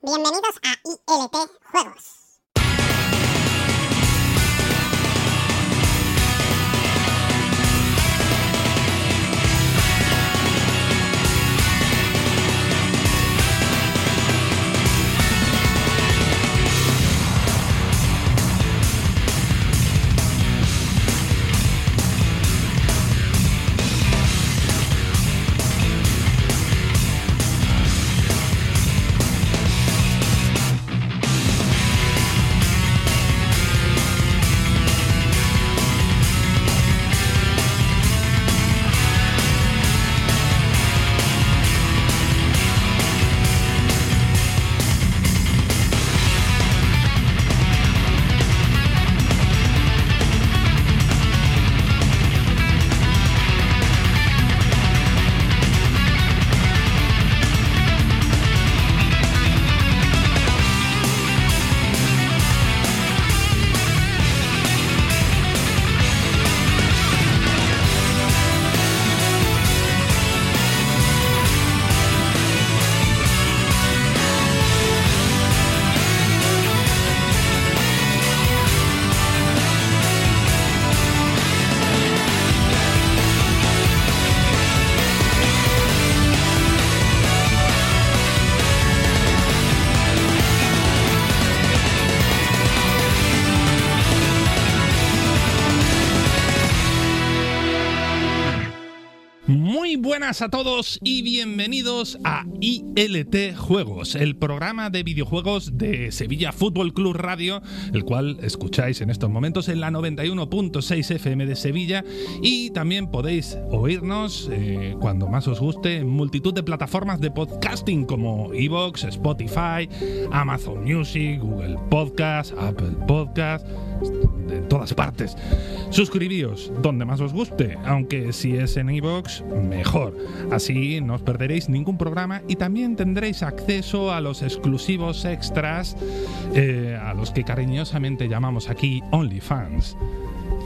Bienvenidos a ILT Juegos. Muy buenas a todos y bienvenidos a ILT Juegos, el programa de videojuegos de Sevilla Fútbol Club Radio, el cual escucháis en estos momentos en la 91.6 FM de Sevilla. Y también podéis oírnos eh, cuando más os guste en multitud de plataformas de podcasting como Evox, Spotify, Amazon Music, Google Podcast, Apple Podcast de todas partes. Suscribíos donde más os guste, aunque si es en iVoox, mejor. Así no os perderéis ningún programa y también tendréis acceso a los exclusivos extras eh, a los que cariñosamente llamamos aquí OnlyFans.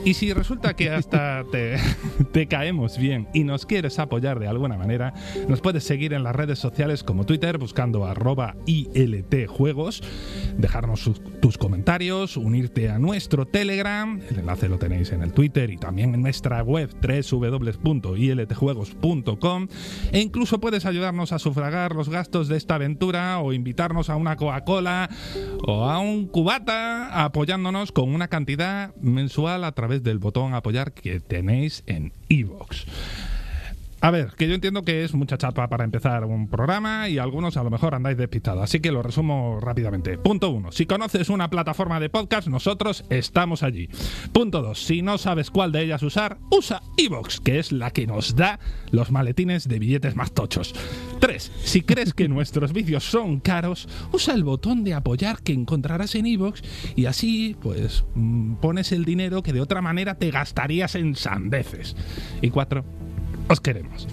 Y si resulta que hasta te, caemos bien y nos quieres apoyar de alguna manera, nos puedes seguir en las redes sociales como Twitter buscando arroba ILTjuegos, dejarnos tus comentarios, unirte a nuestro Telegram, el enlace lo tenéis en el Twitter y también en nuestra web www.iltjuegos.com e incluso puedes ayudarnos a sufragar los gastos de esta aventura o invitarnos a una Coca-Cola o a un cubata apoyándonos con una cantidad mensual a través del botón apoyar que tenéis en iVoox. A ver, que yo entiendo que es mucha chapa para empezar un programa y algunos a lo mejor andáis despistados, así que lo resumo rápidamente. Punto uno, si conoces una plataforma de podcast, nosotros estamos allí. Punto dos, si no sabes cuál de ellas usar, usa iVoox, que es la que nos da los maletines de billetes más tochos. Tres, si crees que nuestros vídeos son caros, usa el botón de apoyar que encontrarás en iVoox y así, pues, mmm, pones el dinero que de otra manera te gastarías en sandeces. Y cuatro, os queremos.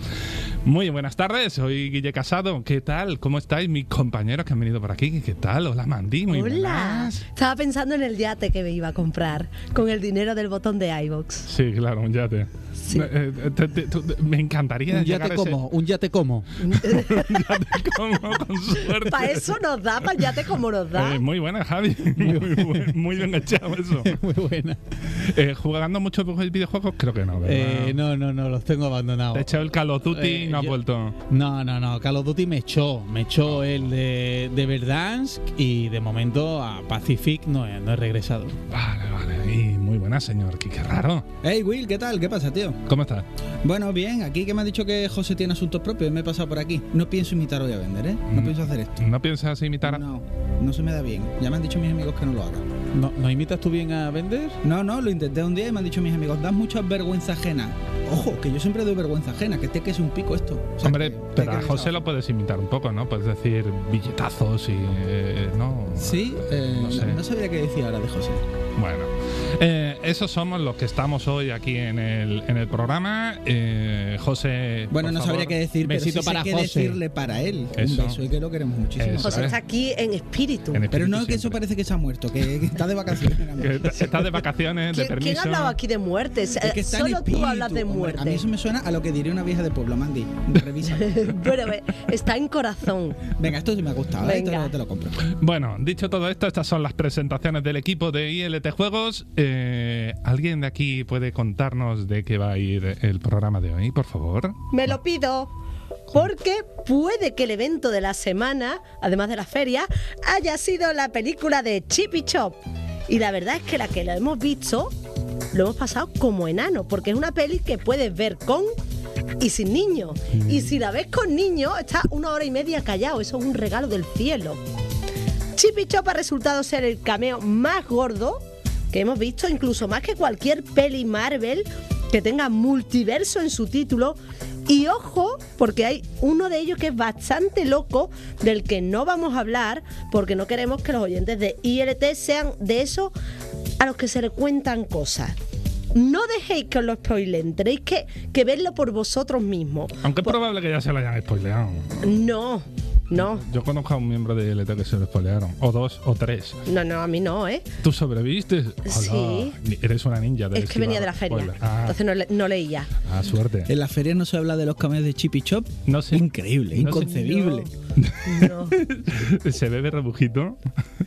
Muy buenas tardes, soy Guille Casado. ¿Qué tal? ¿Cómo estáis mis compañeros que han venido por aquí? ¿Qué tal? Hola Mandy, muy Hola. buenas. Estaba pensando en el yate que me iba a comprar con el dinero del botón de iVox. Sí, claro, un yate. Sí. Eh, eh, te- te- tú- me encantaría Un yate ese- como, un yate como. un yate como, con suerte. Para eso nos da, para el yate como nos da. Eh, muy buena, Javi. Muy, buen- muy bien echado eso. Muy buena. Eh, ¿Jugando muchos videojuegos? Creo que no, ¿verdad? Eh, no, no, no, los tengo abandonados. Te he echado el Call of Duty Eh, no yo- vuelto. No, no, no. Call of Duty me echó. Me echó el de, de Verdansk y de momento a Pacific no he, no he regresado. Vale, vale. Y muy buena, señor. Qué, qué raro. Hey Will, ¿qué tal? ¿Qué pasa, tío? ¿Cómo estás? Bueno, bien, aquí que me ha dicho que José tiene asuntos propios, me he pasado por aquí. No pienso imitar hoy a vender, ¿eh? No Mm. pienso hacer esto. ¿No piensas imitar a.? No, no se me da bien. Ya me han dicho mis amigos que no lo haga. ¿No, ¿no imitas tú bien a vender? No, no, lo intenté un día y me han dicho mis amigos, das mucha vergüenza ajena. Ojo, que yo siempre doy vergüenza ajena, que este que es un pico esto. O sea, Hombre, que- pero a José lo puedes imitar un poco, ¿no? Puedes decir billetazos y. eh, ¿No? Sí, eh, No sé. no sabía qué decir ahora de José. Bueno, eh, esos somos los que estamos hoy aquí en el, en el programa. Eh, José. Bueno, por no favor. sabría qué decir, pero besito sí para sé qué José. decirle para él. Eso. Un beso y que lo queremos muchísimo. Eso. José ¿sabes? está aquí en espíritu. En Pero no, espíritu que eso siempre. parece que se ha muerto, que, que Está de vacaciones. Que está- Estás de vacaciones, de ¿Quién, permiso. quién ha hablado aquí de muertes? Es que Eh, está en Solo tú hablas de hombre. muerte. A mí eso me suena a lo que diría una vieja de pueblo, Mandy. Revisa. bueno, eh, está en corazón. Venga, esto sí me ha gustado, ¿eh? Venga. te lo compro. Bueno, dicho todo esto, estas son las presentaciones del equipo de ILT Juegos. Eh, ¿Alguien de aquí puede contarnos de qué va a ir el programa de hoy, por favor? Me lo pido. Porque puede que el evento de la semana, además de la feria, haya sido la película de Chippy Chop. Y la verdad es que la que la hemos visto, lo hemos pasado como enano, porque es una peli que puedes ver con y sin niños. Y si la ves con niños, estás una hora y media callado. Eso es un regalo del cielo. Chippy Chop ha resultado ser el cameo más gordo que hemos visto, incluso más que cualquier peli Marvel que tenga multiverso en su título. Y ojo, porque hay uno de ellos que es bastante loco, del que no vamos a hablar, porque no queremos que los oyentes de ILT sean de esos a los que se le cuentan cosas. No dejéis que os lo spoilen, tenéis que, que verlo por vosotros mismos. Aunque es probable que ya se lo hayan spoileado. No, no, Yo conozco a un miembro de ILT que se lo spoilearon. O dos, o tres. no, no, a mí no, ¿eh? ¿Tú sobreviviste? Sí. Eres una ninja. de Es que venía de la feria. Ah, entonces no, le- no leía. ah, suerte. En las ferias no se habla de los cameos de Chippy Chop. No sé. Increíble, No sé, inconcebible. No. se bebe rebujito.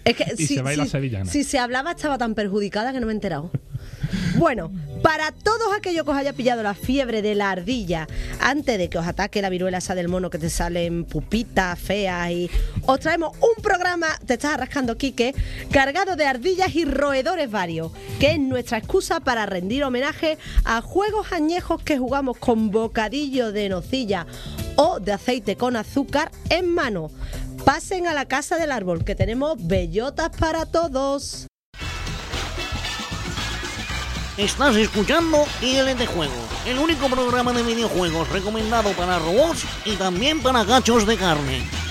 Es que Y si, se baila si- sevillana. si se hablaba estaba tan perjudicada que no me he enterado. Bueno, para todos aquellos que os haya pillado la fiebre de la ardilla antes de que os ataque la viruela esa del mono que te salen pupitas feas y os traemos un programa, te estás rascando Quique, cargado de ardillas y roedores varios, que es nuestra excusa para rendir homenaje a juegos añejos que jugamos con bocadillo de nocilla o de aceite con azúcar en mano. Pasen a la casa del árbol, que tenemos bellotas para todos. Estás escuchando ILT Juegos, el único programa de videojuegos recomendado para robots y también para gachos de carne.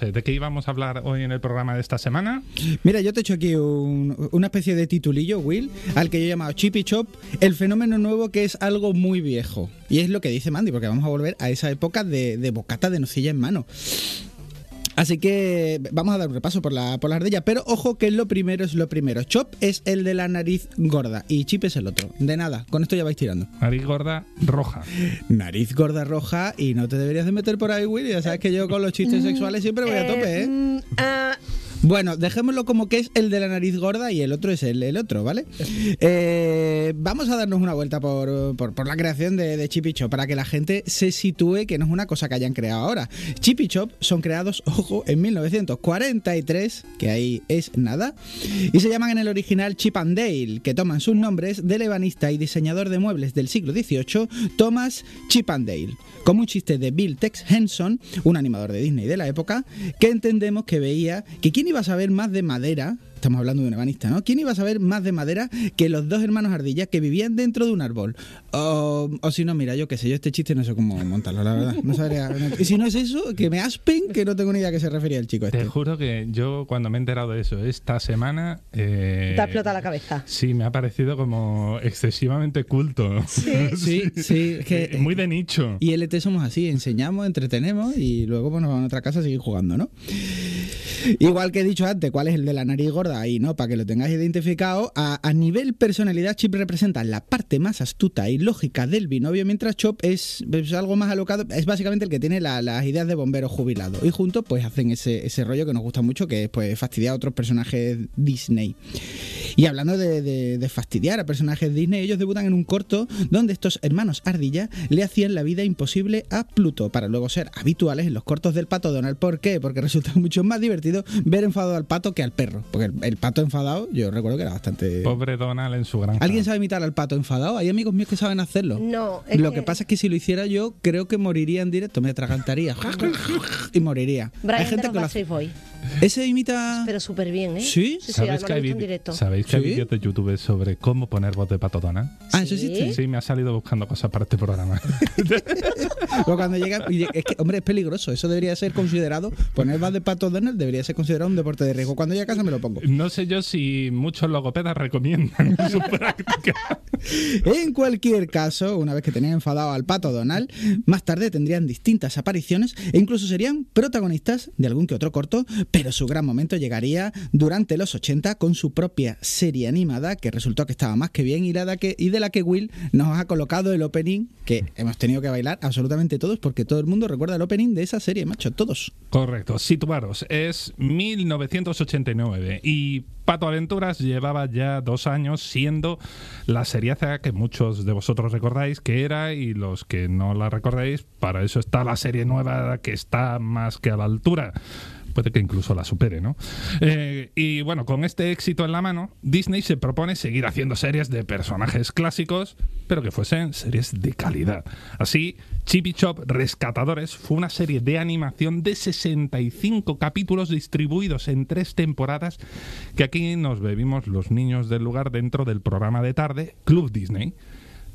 ¿De qué íbamos a hablar hoy en el programa de esta semana? Mira, yo te he hecho aquí un- una especie de titulillo, Will, al que yo he llamado Chippy Chop, el fenómeno nuevo que es algo muy viejo. Y es lo que dice Mandy, porque vamos a volver a esa época de, de bocata de nocilla en mano. Así que vamos a dar un repaso por la, por la ardilla, pero ojo que lo primero es lo primero. Chop es el de la nariz gorda y Chip es el otro. De nada, con esto ya vais tirando. Nariz gorda roja. Nariz gorda roja y no te deberías de meter por ahí, Will. Ya sabes que yo con los chistes sexuales siempre voy a tope, ¿eh? mm, ah, Bueno, dejémoslo como que es el de la nariz gorda y el otro es el, el otro, ¿vale? Eh, vamos a darnos una vuelta por, por- la creación de, de Chip y Chop para que la gente se sitúe que no es una cosa que hayan creado ahora. Chip y Chop son creados, ojo, en 1943, que ahí es nada, y se llaman en el original Chip and Dale, que toman sus nombres del ebanista y diseñador de muebles del siglo XVIII, Thomas Chip and Dale, como un chiste de Bill Tex Henson, un animador de Disney de la época, que entendemos que veía que quién iba a saber más de madera, estamos hablando de un ebanista, ¿no? ¿Quién iba a saber más de madera que los dos hermanos ardillas que vivían dentro de un árbol? O, o si no, mira, yo qué sé, yo este chiste no sé cómo montarlo, la verdad. No sabría- y si no es eso, que me aspen, que no tengo ni idea a qué se refería el chico Te este. juro que yo cuando me he enterado de eso esta semana... eh, te ha explotado la cabeza. Sí, me ha parecido como excesivamente culto. Sí, sí, es que... Muy de nicho. Y LT somos así, enseñamos, entretenemos y luego pues, nos vamos a otra casa a seguir jugando, ¿no? Igual que he dicho antes, ¿cuál es el de la nariz gorda? Ahí, ¿no? Para que lo tengáis identificado. A, a nivel personalidad, Chip representa la parte más astuta y lógica del binomio, mientras Chop es, es algo más alocado. Es básicamente el que tiene la- las ideas de bombero jubilado. Y juntos, pues hacen ese, ese rollo que nos gusta mucho, que es pues fastidiar a otros personajes Disney. Y hablando de, de- de fastidiar a personajes Disney, ellos debutan en un corto donde estos hermanos Ardilla le hacían la vida imposible a Pluto para luego ser habituales en los cortos del pato Donald. ¿Por qué? Porque resulta mucho más divertido ver enfadado al pato que al perro. Porque el, el pato enfadado, yo recuerdo que era bastante. Pobre Donald en su granja. ¿Alguien sabe imitar al pato enfadado? Hay amigos míos que saben hacerlo. No, es Lo que pasa es que si lo hiciera yo, creo que moriría en directo, me atragantaría y moriría. Brian Hay gente de que lo hace. Boys. Ese imita. Pero súper bien, ¿eh? ¿Sí? Sí, sí, ¿Sabéis que hay directo. ¿Sabéis que hay ¿Sí? vídeos de YouTube sobre cómo poner voz de pato Donald? Ah, eso ¿Sí? existe. Sí, me ha salido buscando cosas para este programa. Pero cuando llega, y es que, hombre, es peligroso. Eso debería ser considerado. Poner más de pato Donald debería ser considerado un deporte de riesgo. Cuando llegue a casa me lo pongo. No sé yo si muchos logopedas recomiendan su práctica. En cualquier caso, una vez que tenían enfadado al pato Donald, más tarde tendrían distintas apariciones e incluso serían protagonistas de algún que otro corto, pero su gran momento llegaría durante los 80 con su propia serie animada que resultó que estaba más que bien y, la que, y de la que Will nos ha colocado el opening que hemos tenido que bailar absolutamente todos porque todo el mundo recuerda el opening de esa serie, macho, todos. Correcto, situaros. Es 1989 y Pato Aventuras llevaba ya dos años siendo la seriaza que muchos de vosotros recordáis que era y los que no la recordáis, para eso está la serie nueva que está más que a la altura. Puede que incluso la supere, ¿no? Eh, y bueno, con este éxito en la mano, Disney se propone seguir haciendo series de personajes clásicos, pero que fuesen series de calidad. Así, Chippy Chop Rescatadores fue una serie de animación de 65 capítulos distribuidos en tres temporadas que aquí nos bebimos los niños del lugar dentro del programa de tarde Club Disney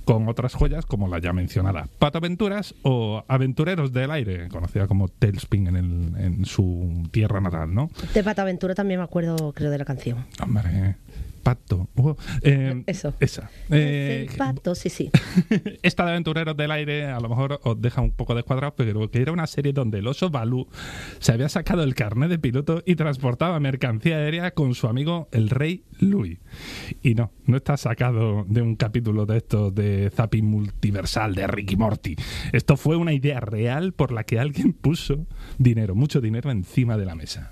con otras joyas como la ya mencionada Pato Aventuras o Aventureros del Aire, conocida como Tailspin en, el- en su tierra natal, ¿no? De Pato Aventura también me acuerdo, creo, de la canción. Hombre, Pato. uh, eh, Eso. Esa. Eh, El pato, sí, sí. esta de Aventureros del Aire a lo mejor os deja un poco descuadrados, pero que era una serie donde el oso Balú se había sacado el carnet de piloto y transportaba mercancía aérea con su amigo el rey Louis. Y no, no está sacado de un capítulo de estos de Zapping Multiversal de Ricky Morty. Esto fue una idea real por la que alguien puso dinero, mucho dinero encima de la mesa.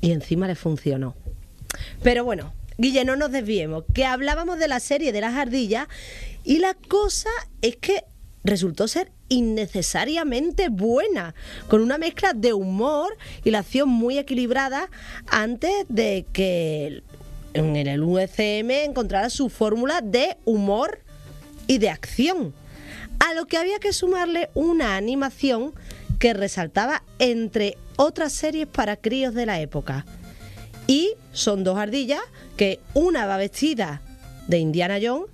Y encima le funcionó. Pero bueno, Guille, no nos desviemos, que hablábamos de la serie de las ardillas y la cosa es que resultó ser innecesariamente buena, con una mezcla de humor y la acción muy equilibrada antes de que en el UCM encontrara su fórmula de humor y de acción. A lo que había que sumarle una animación que resaltaba entre otras series para críos de la época. Y son dos ardillas que una va vestida de Indiana Jones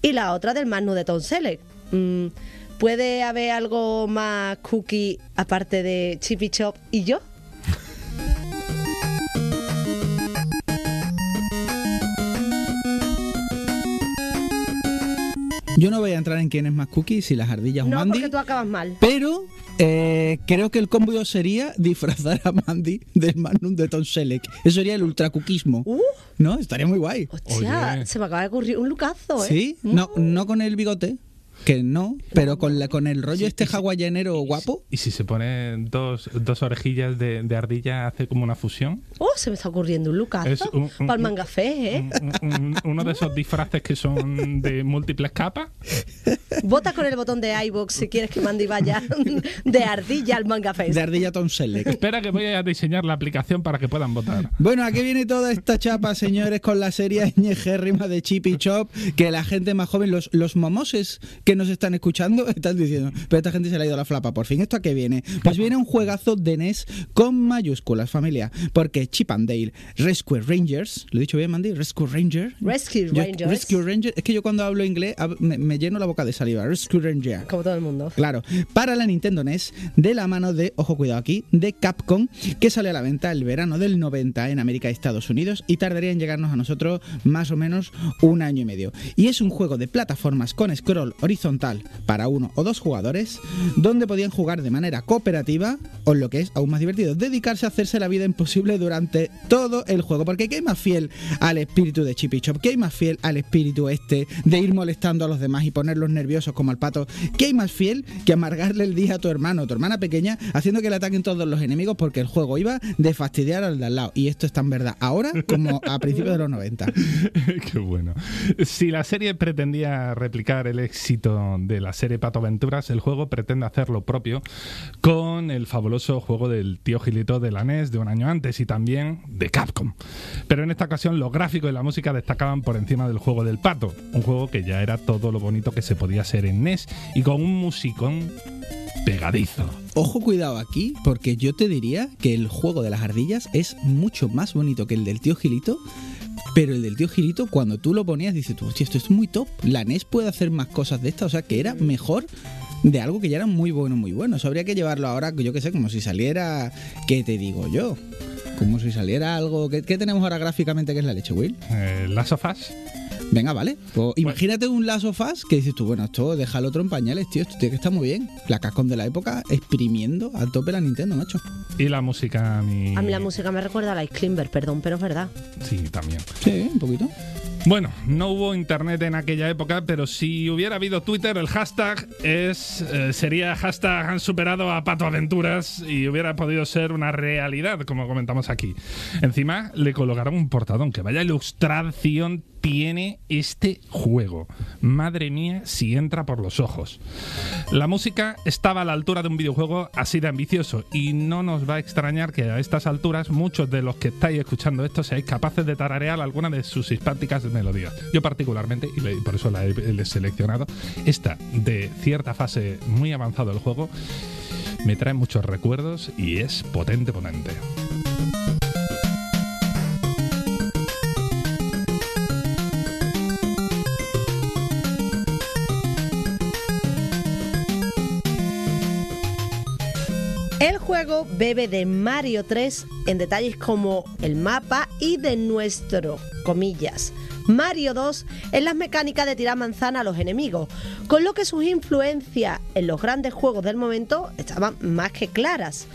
y la otra del Magnus de Tom Selleck. Mm, ¿Puede haber algo más cookie aparte de Chippy Chop y yo? Yo no voy a entrar en quién es más cookie, si las ardillas o No, Mandy. porque tú acabas mal. Pero eh, creo que el combo sería disfrazar a Mandy del Magnum de Tom Selleck. Eso sería el ultracuquismo. Uh, ¿No? Estaría muy guay. hostia, Oye. se me acaba de ocurrir un lucazo, ¿eh? ¿Sí? No, no con el bigote, que no, pero con, la, con el rollo este hawaianero guapo. Y si se ponen dos, dos orejillas de, de ardilla, hace como una fusión. Oh, se me está ocurriendo un lucazo. Es un- un- Para el mangafé, ¿eh? Un- un- uno de esos disfraces que son de múltiples capas. Vota con el botón de iVoox si quieres que Mandy vaya de ardilla al mangafé. De ardilla Tom Selleck. Espera que voy a diseñar la aplicación para que puedan votar. Bueno, aquí viene toda esta chapa, señores, con la serie ñejérrima de Chip y Chop, que la gente más joven, los, los momoses que nos están escuchando, están diciendo, pero esta gente se le ha ido la flapa, por fin, ¿esto a qué viene? Pues viene un juegazo de NES con mayúsculas, familia, porque Chip and Dale Rescue Rangers, ¿lo he dicho bien, Mandy? Rescue Ranger. Rescue Yo- Rangers. Rescue Ranger, es que yo cuando hablo inglés me, me lleno la boca de saliva. Rescue Ranger. Como todo el mundo. Claro, para la Nintendo NES, de la mano de, ojo cuidado aquí, de Capcom, que sale a la venta el verano del 90 en América y Estados Unidos y tardaría en llegarnos a nosotros más o menos un año y medio. Y es un juego de plataformas con scroll horizontal horizontal para uno o dos jugadores, donde podían jugar de manera cooperativa, o lo que es aún más divertido, dedicarse a hacerse la vida imposible durante todo el juego. Porque ¿qué hay más fiel al espíritu de Chip y Chop? ¿Qué hay más fiel al espíritu este de ir molestando a los demás y ponerlos nerviosos como al pato? ¿Qué hay más fiel que amargarle el día a tu hermano o tu hermana pequeña haciendo que le ataquen todos los enemigos porque el juego iba de fastidiar al de al lado? Y esto es tan verdad ahora como a principios de los 90. Qué bueno. Si la serie pretendía replicar el éxito de la serie Pato Aventuras, el juego pretende hacer lo propio con el fabuloso juego del tío Gilito de la NES de un año antes y también de Capcom. Pero en esta ocasión los gráficos y la música destacaban por encima del juego del pato, un juego que ya era todo lo bonito que se podía ser en NES y con un musicón pegadizo. Ojo, cuidado aquí, porque yo te diría que el juego de las ardillas es mucho más bonito que el del tío Gilito. Pero el del tío Gilito, cuando tú lo ponías, dices tú, hostia, esto es muy top. La NES puede hacer más cosas de estas, o sea que era mejor de algo que ya era muy bueno, muy bueno. Eso habría que llevarlo ahora, yo que sé, como si saliera. ¿Qué te digo yo? Como si saliera algo. ¿Qué, qué tenemos ahora gráficamente que es la leche, Will? Eh, Last of Us. Venga, vale. Pues imagínate un Last of Us que dices tú, bueno, esto déjalo otro en pañales, tío. Esto tiene que estar muy bien. La Capcom de la época exprimiendo a tope la Nintendo, macho. Y la música, a mí. A mí la música me recuerda a la Climber, perdón, pero es verdad. Sí, también. Sí, un poquito. Bueno, no hubo internet en aquella época, pero si hubiera habido Twitter, el hashtag es eh, sería hashtag han superado a Pato Aventuras y hubiera podido ser una realidad, como comentamos aquí. Encima le colocaron un portadón, que vaya ilustración tiene este juego. Madre mía, si entra por los ojos. La música estaba a la altura de un videojuego así de ambicioso y no nos va a extrañar que a estas alturas muchos de los que estáis escuchando esto seáis capaces de tararear alguna de sus simpáticas melodías. Yo particularmente, y por eso la he, la he seleccionado, esta de cierta fase muy avanzada del juego me trae muchos recuerdos y es potente, potente. Bebe de Mario 3 en detalles como el mapa y de nuestro, comillas, Mario 2 en las mecánicas de tirar manzana a los enemigos, con lo que sus influencias en los grandes juegos del momento estaban más que claras.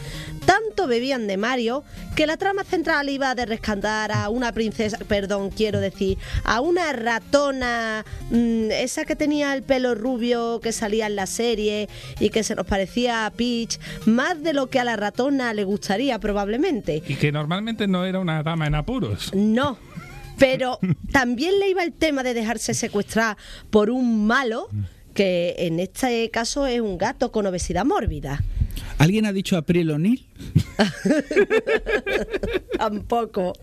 Tanto bebían de Mario que la trama central iba de rescatar a una princesa, perdón, quiero decir, a una ratona, mm, esa que tenía el pelo rubio que salía en la serie y que se nos parecía a Peach, más de lo que a la ratona le gustaría probablemente. Y que normalmente no era una dama en apuros. No. Pero también le iba el tema de dejarse secuestrar por un malo, que en este caso es un gato con obesidad mórbida. ¿Alguien ha dicho April O'Neil? Tampoco.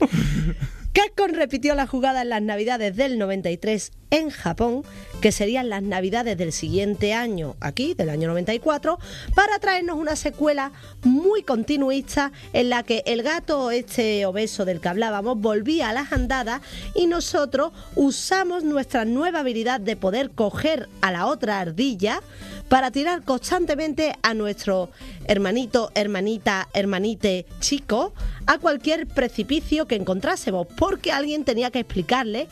Capcom repitió la jugada en las navidades del 93 en Japón, que serían las navidades del siguiente año, aquí, del año 94, para traernos una secuela muy continuista en la que el gato este obeso del que hablábamos volvía a las andadas y nosotros usamos nuestra nueva habilidad de poder coger a la otra ardilla para tirar constantemente a nuestro hermanito, hermanita, hermanite chico a cualquier precipicio que encontrásemos, porque alguien tenía que explicarle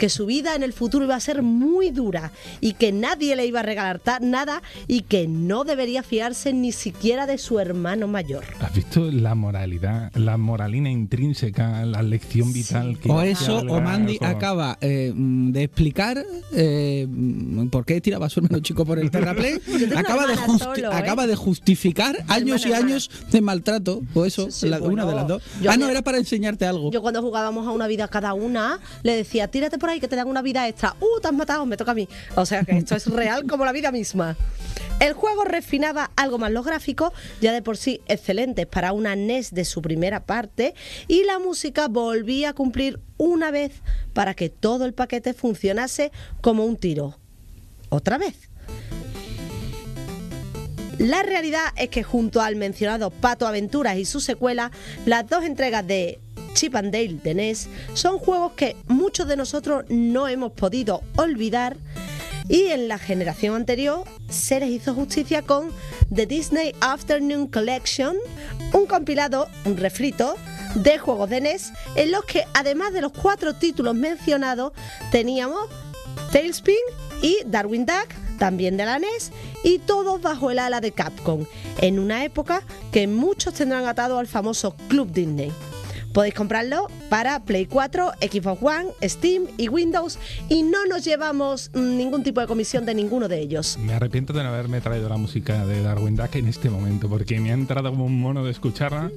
que su vida en el futuro iba a ser muy dura y que nadie le iba a regalar nada y que no debería fiarse ni siquiera de su hermano mayor. ¿Has visto la moralidad, la moralina intrínseca, la lección vital que O eso, o Mandy acaba eh, mm, de explicar eh, por qué tiraba a su hermano chico por el terraplén. acaba, de solo, ¿eh? acaba de justificar años y hermana. años de maltrato. O eso, Sí, sí, la- una de las dos. Yo ah, no, era para enseñarte algo. Yo cuando jugábamos a una vida cada una, le decía, tírate por ahí que te dan una vida extra. ¡Uh, te has matado! Me toca a mí. O sea que esto es real como la vida misma. El juego refinaba algo más los gráficos, ya de por sí excelentes para una NES de su primera parte, y la música volvía a cumplir una vez para que todo el paquete funcionase como un tiro. Otra vez. La realidad es que junto al mencionado Pato Aventuras y su secuela, las dos entregas de Chip and Dale de NES son juegos que muchos de nosotros no hemos podido olvidar y en la generación anterior se les hizo justicia con The Disney Afternoon Collection, un compilado, un refrito de juegos de NES en los que además de los cuatro títulos mencionados teníamos Tailspin y Darwin Duck, también de la NES, y todos bajo el ala de Capcom, en una época que muchos tendrán atado al famoso Club Disney. Podéis comprarlo para Play 4, Xbox One, Steam y Windows y no nos llevamos ningún tipo de comisión de ninguno de ellos. Me arrepiento de no haberme traído la música de Darwin Duck en este momento, porque me ha entrado como un mono de escucharla.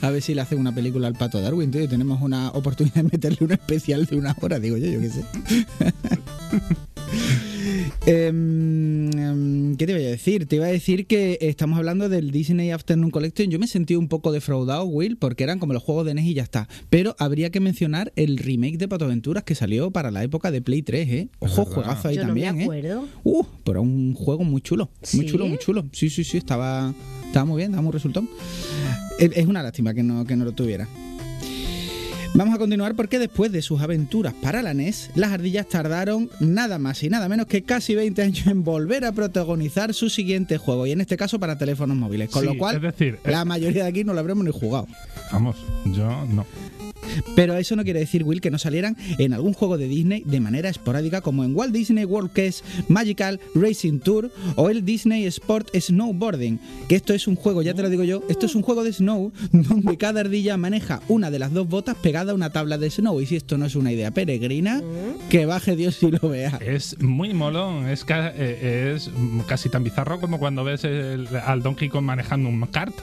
A ver si le hacen una película al pato Darwin, tío, y tenemos una oportunidad de meterle un especial de una hora, digo yo, yo qué sé. Em, ¿Qué te iba a decir? Te iba a decir que estamos hablando del Disney Afternoon Collection. Yo me sentí un poco defraudado, Will, porque eran como los juegos de NES y ya está. Pero habría que mencionar el remake de Pato Aventuras que salió para la época de Play 3, ¿eh? Ojo, juegazo ahí Yo no también, me ¿eh? acuerdo. Uh, pero un juego muy chulo. Muy ¿Sí? chulo, muy chulo. Sí, sí, sí, estaba, estaba muy bien, daba muy resultón. Es es una lástima que no, que no lo tuviera. Vamos a continuar porque después de sus aventuras para la NES, las ardillas tardaron nada más y nada menos que casi 20 años en volver a protagonizar su siguiente juego, y en este caso para teléfonos móviles. Con Sí, lo cual, es decir, la mayoría de aquí no lo habremos ni jugado. Vamos, yo no. Pero eso no quiere decir, Will, que no salieran en algún juego de Disney de manera esporádica, como en Walt Disney World Quest Magical Racing Tour o el Disney Sport Snowboarding. Que esto es un juego, ya te lo digo yo, esto es un juego de snow donde cada ardilla maneja una de las dos botas pegada a una tabla de snow. Y si esto no es una idea peregrina, que baje Dios y lo vea. Es muy molón, es, eh, casi tan bizarro como cuando ves al Donkey Kong manejando un kart.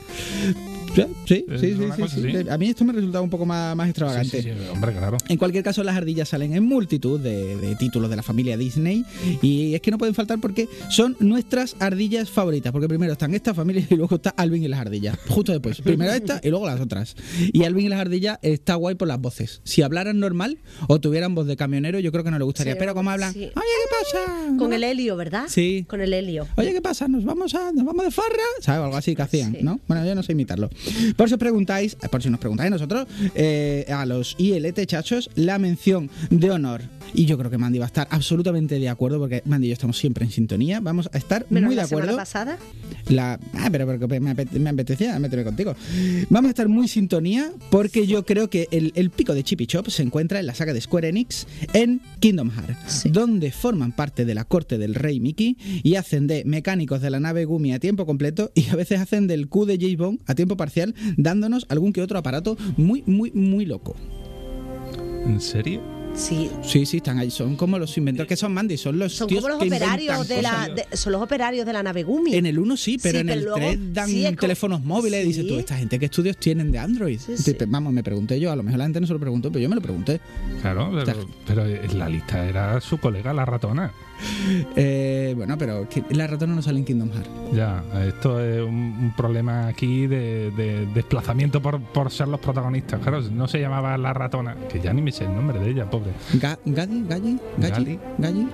Sí, sí, sí, sí. A mí esto me resultaba un poco más, más Sí, extravagante. sí, sí, hombre, claro. En cualquier caso, las ardillas salen en multitud de, de títulos de la familia Disney y es que no pueden faltar porque son nuestras ardillas favoritas. Porque primero están esta familia y luego está Alvin y las ardillas. Justo después. Primero esta y luego las otras. Y Alvin y las ardillas está guay por las voces. Si hablaran normal o tuvieran voz de camionero, yo creo que no le gustaría. Sí, Pero como hablan, sí. oye, ¿qué pasa? Con el helio, ¿verdad? Sí. Con el helio. Oye, ¿qué pasa? ¿Nos vamos a, nos vamos de farra? ¿Sabes? Algo así que hacían, Sí. ¿no? Bueno, yo no sé imitarlo. Por si os preguntáis, por si nos preguntáis nosotros, eh, a los ILT chachos, la mención de honor. Y yo creo que Mandy va a estar absolutamente de acuerdo, porque Mandy y yo estamos siempre en sintonía. Vamos a estar Menos muy de la acuerdo. pasada. La, ah, pero porque me, apete- me apetecía meterme contigo. Vamos a estar muy en sintonía porque yo creo que el, el pico de Chip y Chop se encuentra en la saga de Square Enix en Kingdom Hearts, Sí. donde forman parte de la corte del rey Mickey y hacen de mecánicos de la nave Gumi a tiempo completo y a veces hacen del Q de Bond a tiempo parcial, dándonos algún que otro aparato muy, muy, muy loco. ¿En serio? Sí. Sí, sí, están ahí. Son como los inventores que son Mandy, son los Son tíos como los que operarios de la, de- son los operarios de la nave Gumi. En el 1 sí, pero Sí, en pero el luego- 3 dan sí, es como- teléfonos móviles. Sí. Dices tú, ¿esta gente qué estudios tienen de Android? Sí, Y sí. te- Vamos, me pregunté yo, a lo mejor la gente no se lo preguntó, pero yo me lo pregunté. Claro, pero, pero en la lista era su colega, la ratona. Eh, bueno, pero la ratona no sale en Kingdom Hearts. Ya, esto es un, un problema aquí de, de desplazamiento por, por ser los protagonistas. Claro, no se llamaba la ratona, que ya ni me sé el nombre de ella, pobre. Ga- ¿Gadi? ¿Galli? ¿Galli?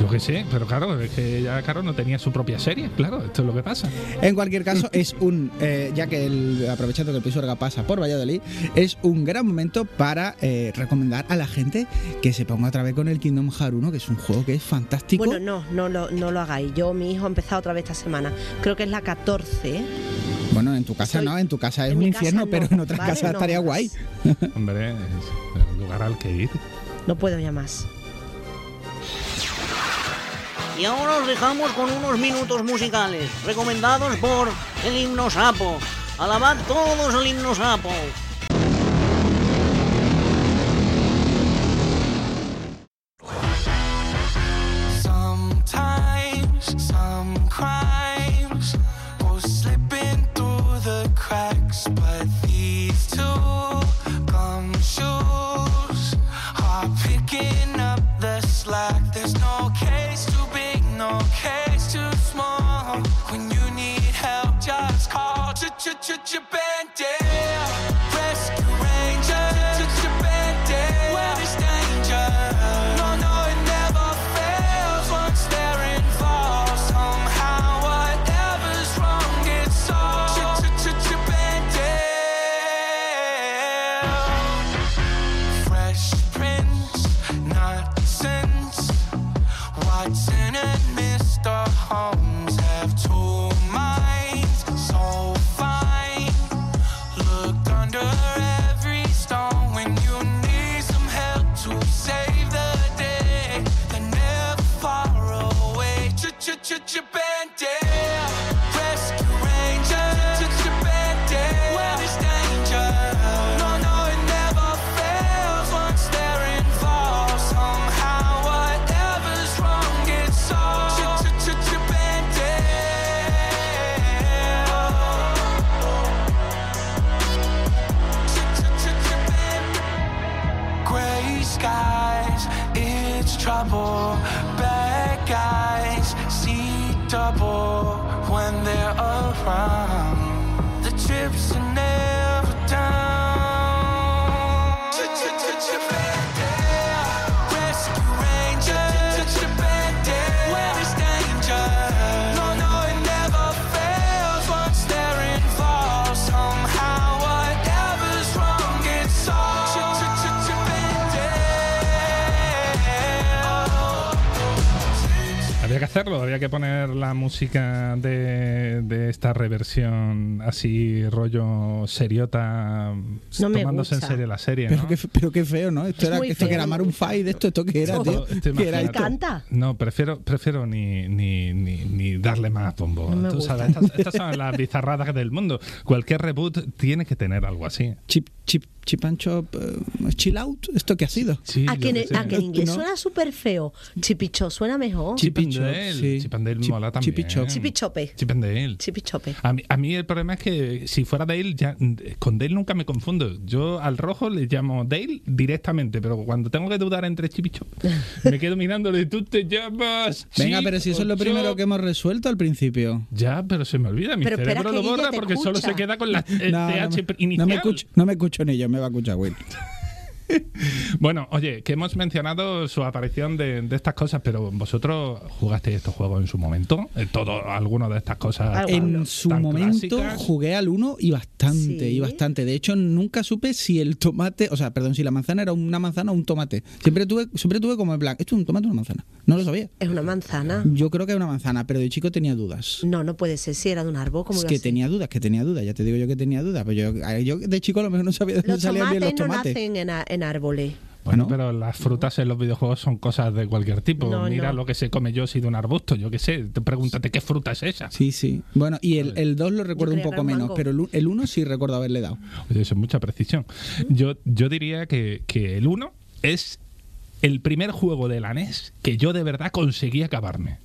Yo qué sé, pero claro, es que ella, claro, no tenía su propia serie. Claro, esto es lo que pasa. En cualquier caso, es un. eh, ya que el, aprovechando que el Pisuerga pasa por Valladolid, es un gran momento para eh, recomendar a la gente que se ponga otra vez con el Kingdom Hearts 1, que es un juego que es fantástico. Bueno, no, no, lo- no lo hagáis. Yo, mi hijo ha empezado otra vez esta semana. Creo que es la 14. ¿eh? Bueno, en tu casa Soy- no, en tu casa es en un infierno, pero no, en otras ¿vale? casas No estaría guay. Hombre, es el lugar al que ir. No puedo ya más. Y ahora os dejamos con unos minutos musicales, recomendados por el himno sapo. Alabad todos el himno sapo. Que poner la música de, de esta reversión así rollo seriota, No tomándose en serio la serie, Pero ¿no? qué, pero qué feo, ¿no? Esto, Es era, esto que feo, era no me Maroon gusta. 5 de esto, ¿esto qué era, tío? ¿Te ¿Qué era esto? Canta. No, prefiero, prefiero ni, ni, ni, ni darle más bombo. No Tú sabes, estas, estas son las bizarradas del mundo. Cualquier reboot tiene que tener algo así. Chip, chip, chip and chop, eh, chill out, ¿esto qué ha sido? Sí, a, que, en- sé. a que en inglés No. suena súper feo. Chipicho suena mejor. Chip and Chip and Dale, Chop, sí. Chip and Dale Chip- mola también. Chip y Chop. Chipichope. Chip and Dale. Chipichope. A mí, a mí el problema es que si fuera Dale, ya, con Dale nunca me confundo. Yo al rojo le llamo Dale directamente, pero cuando tengo que dudar entre Chip y Chop, me quedo mirándole, tú te llamas. Venga, Chip pero si eso es lo primero Chop?". que hemos resuelto al principio. Ya, pero se me olvida. Mi Pero espera cerebro que lo borra porque solo se queda con la el No, no, TH me- inicial. no me escucho, no me escucho ni yo, me va a escuchar Will. Bueno, oye, que hemos mencionado su aparición de, de estas cosas, pero vosotros jugasteis estos juegos en su momento, en todo, alguno de estas cosas. En su tan momento clásicas? jugué al 1 y bastante, Sí. y bastante. De hecho, nunca supe si el tomate, o sea, perdón, si la manzana era una manzana o un tomate. Siempre tuve, siempre tuve como en plan, ¿esto es un tomate o una manzana? No lo sabía. Es una manzana. Yo creo que era una manzana, pero de chico tenía dudas. No, no puede ser. Si era de un árbol, como Es que tenía dudas, que tenía dudas, ya te digo yo que tenía dudas, pero yo, yo de chico a lo mejor no sabía de dónde Los salían tomates bien los no tomates. nacen en, a- en árboles. Bueno, ¿no? pero las frutas en los videojuegos son cosas de cualquier tipo. No, Mira no. lo que se come yo si de un arbusto, yo qué sé. Te pregúntate qué fruta es esa. Sí, sí. Bueno, y el, el 2 lo recuerdo un poco menos, pero el u- el 1 sí recuerdo haberle dado. Oye, eso es mucha precisión. Yo, yo diría que, que el 1 es el primer juego de la NES que yo de verdad conseguí acabarme.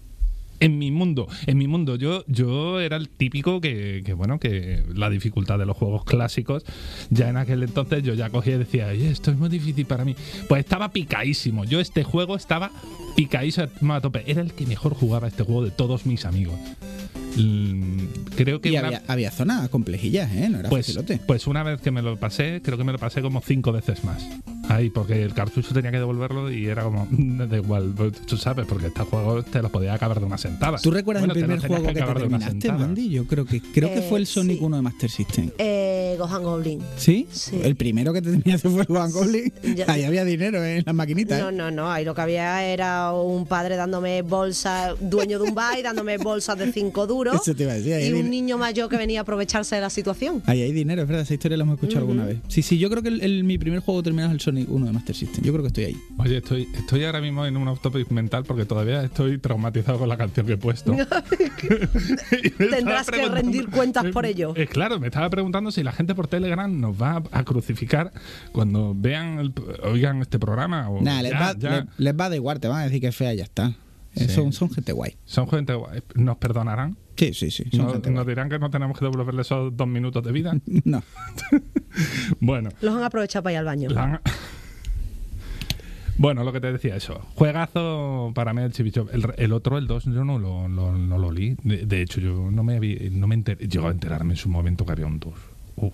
En mi mundo, en mi mundo, yo, yo era el típico que, que, bueno, que la dificultad de los juegos clásicos, ya en aquel entonces yo ya cogía y decía, oye, esto es muy difícil para mí. Pues estaba picadísimo. Yo este juego estaba picadísimo a tope. Era el que mejor jugaba este juego de todos mis amigos. Creo que Y una- había, había zonas complejillas, ¿eh? No era pues, facilote. pues una vez que me lo pasé, creo que me lo pasé como cinco veces más. Ahí, porque el cartucho tenía que devolverlo y era como, "Mm, da igual, pues, tú sabes, porque estos juegos te los podía acabar de una sentada. ¿Tú recuerdas Bueno, el te primer juego que, te de una terminaste. Mandy? Yo creo que creo que Eh, fue el Sonic sí. 1 de Master System. Eh, Gohan Goblin. ¿Sí? Sí. El primero que te terminaste fue el Van Goblin. Ya- Ahí había dinero en las maquinitas. No, ¿eh? no, no. Ahí lo que había era un padre dándome bolsas, dueño de un bar, y dándome bolsas de cinco duros. Eso te iba a decir, ahí Y un niño mayor que venía a aprovecharse de la situación. Ahí hay dinero, es verdad, esa historia la hemos escuchado alguna vez. Sí, sí, yo creo que el, el- mi primer juego terminado es el Sonic 1 de Master System. Yo creo que estoy ahí. Oye, estoy, estoy ahora mismo en un autopic mental porque todavía estoy traumatizado con la canción que he puesto. Tendrás que rendir cuentas por ello. Eh, claro, me estaba preguntando si la gente por Telegram nos va a crucificar cuando vean, el- oigan este programa. O Nada, les, ya, va, ya. les, les va de igual, te van a decir que es fea y ya está. Eh, Sí. Son, son gente guay. Son gente guay. ¿Nos perdonarán? Sí, sí, sí. Son ¿Nos, gente nos guay. dirán que no tenemos que devolverle esos dos minutos de vida? No. bueno, Los han aprovechado para ir al baño. han- Bueno, lo que te decía eso. Juegazo para mí el Chibichop. El, el otro, el 2, yo no lo, lo- no lo li. De, de hecho, yo no me había, no me enter- llegó a enterarme en su momento que había un 2. Uh.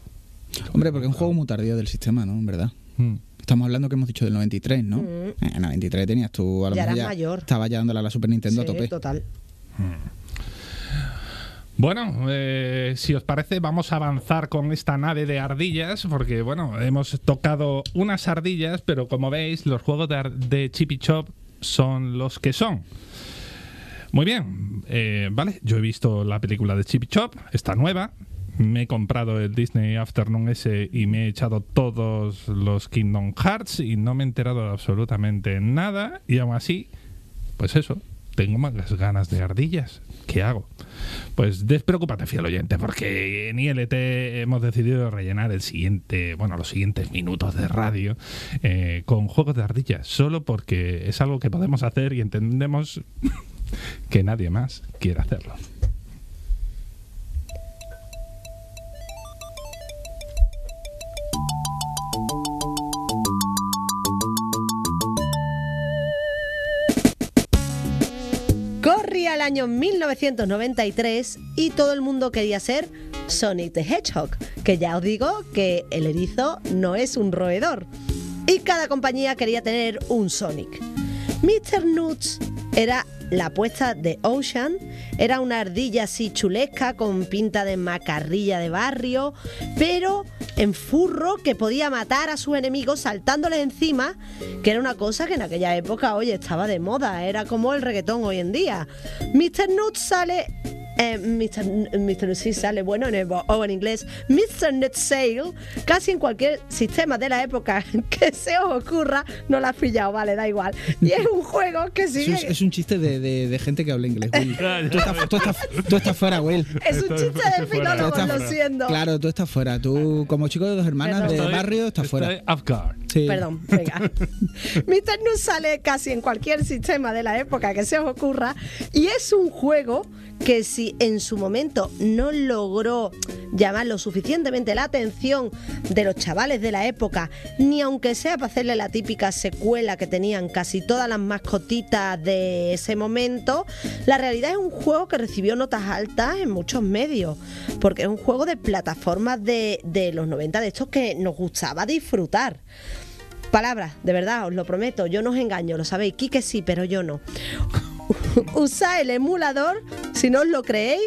Hombre, porque es un juego muy tardío del sistema, ¿no? En verdad. Mm. Estamos hablando que hemos dicho del 93, ¿no? Eh, En 93 tenías tú, a lo Ya mejor eras mayor. Estabas ya dándole a la Super Nintendo a Sí, tope. total. Bueno, eh, si os parece, vamos a avanzar con esta nave de ardillas, porque bueno, hemos tocado unas ardillas, pero como veis, los juegos de, de Chippy Chop son los que son. Muy bien, eh, vale, yo he visto la película de Chippy Chop, está nueva. Me he comprado el Disney Afternoon S y me he echado todos los Kingdom Hearts y no me he enterado absolutamente nada. Y aún así, pues eso, tengo más ganas de ardillas. ¿Qué hago? Pues despreocúpate, fiel oyente, porque en ILT hemos decidido rellenar el siguiente, bueno, los siguientes minutos de radio eh, con juegos de ardillas, solo porque es algo que podemos hacer y entendemos que nadie más quiere hacerlo. Año 1993 y todo el mundo quería ser Sonic the Hedgehog, que ya os digo que el erizo no es un roedor. Y cada compañía quería tener un Sonic. Mr. Nuts era la apuesta de Ocean, era una ardilla así chulesca con pinta de macarrilla de barrio, pero en furro que podía matar a sus enemigos saltándoles encima, que era una cosa que en aquella época, oye, estaba de moda, era como el reggaetón hoy en día. Mr. Nuts sale eh, Mr. Mr. Sí sale bueno en, el- o en inglés Mr. Nut Sale casi en cualquier sistema de la época que se os ocurra no lo has pillado vale da igual y es un juego que sigue es, es un chiste de, de- de gente que habla inglés, Will. Tú estás, tú estás- tú estás fuera, Will. es un chiste de estás lo siento Claro, tú estás fuera. Tú, como chico de dos hermanas de Estoy- barrio, estás fuera. estoy off guard. Sí. Perdón, venga. Mr. News sale casi en cualquier sistema de la época que se os ocurra y es un juego que si en su momento no logró llamar lo suficientemente la atención de los chavales de la época, ni aunque sea para hacerle la típica secuela que tenían casi todas las mascotitas de ese momento, la realidad es un juego que recibió notas altas en muchos medios, porque es un juego de plataformas de, de los 90, de estos que nos gustaba disfrutar. Palabras, de verdad, os lo prometo, yo no os engaño, lo sabéis, Quique sí, pero yo no. Usad el emulador si no os lo creéis